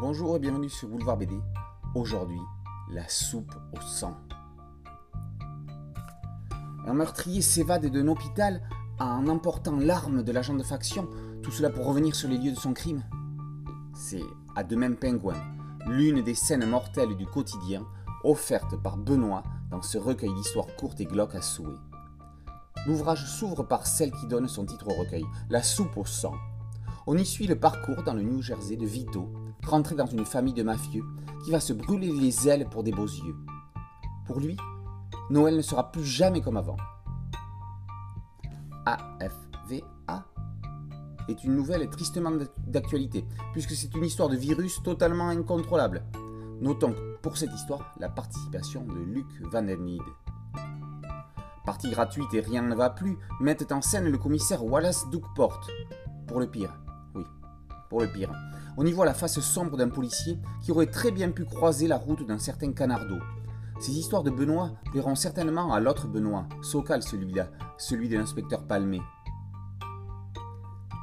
Bonjour et bienvenue sur Boulevard BD. Aujourd'hui, la soupe au sang. Un meurtrier s'évade d'un hôpital en emportant l'arme de l'agent de faction, tout cela pour revenir sur les lieux de son crime. C'est À Demain Pingouin, l'une des scènes mortelles du quotidien offerte par Benoît dans ce recueil d'histoires courtes et glauques à souhait. L'ouvrage s'ouvre par celle qui donne son titre au recueil, La soupe au sang. On y suit le parcours dans le New Jersey de Vito, rentré dans une famille de mafieux, qui va se brûler les ailes pour des beaux yeux. Pour lui, Noël ne sera plus jamais comme avant. AFVA est une nouvelle tristement d'actualité, puisque c'est une histoire de virus totalement incontrôlable. Notons pour cette histoire la participation de Luc Van den Partie gratuite et rien ne va plus, mettent en scène le commissaire Wallace Duckport. Pour le pire, pour le pire. On y voit la face sombre d'un policier qui aurait très bien pu croiser la route d'un certain canardo. Ces histoires de Benoît plairont certainement à l'autre Benoît, Socal celui-là, celui de l'inspecteur Palmé.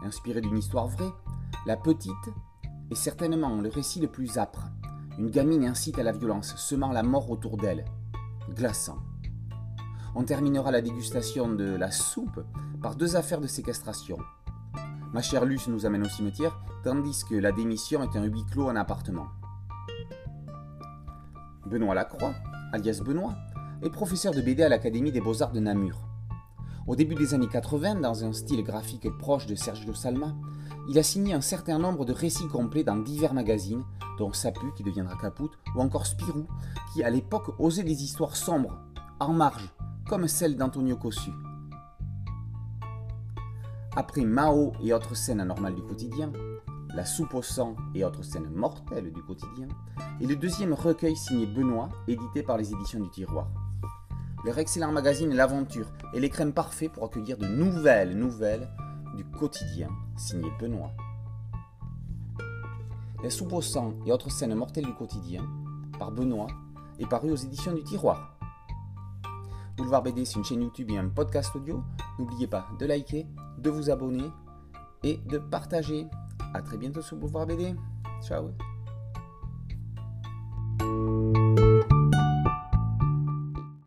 Inspiré d'une histoire vraie, la petite est certainement le récit le plus âpre. Une gamine incite à la violence, semant la mort autour d'elle. Glaçant. On terminera la dégustation de la soupe par deux affaires de séquestration. Ma chère Luce nous amène au cimetière, tandis que la démission est un huis clos en appartement. Benoît Lacroix, alias Benoît, est professeur de BD à l'Académie des Beaux-Arts de Namur. Au début des années 80, dans un style graphique proche de Sergio Salma, il a signé un certain nombre de récits complets dans divers magazines, dont Sapu qui deviendra Caput, ou encore Spirou, qui à l'époque osait des histoires sombres, en marge, comme celle d'Antonio Cossu. Après Mao et autres scènes anormales du quotidien, La soupe au sang et autres scènes mortelles du quotidien, et le deuxième recueil signé Benoît, édité par les éditions du Tiroir. Leur excellent magazine L'Aventure est l'écran parfait pour accueillir de nouvelles nouvelles du quotidien, signé Benoît. La soupe au sang et autres scènes mortelles du quotidien, par Benoît, est paru aux éditions du Tiroir. Boulevard BD, c'est une chaîne YouTube et un podcast audio. N'oubliez pas de liker, de vous abonner et de partager. A très bientôt sur Boulevard BD. Ciao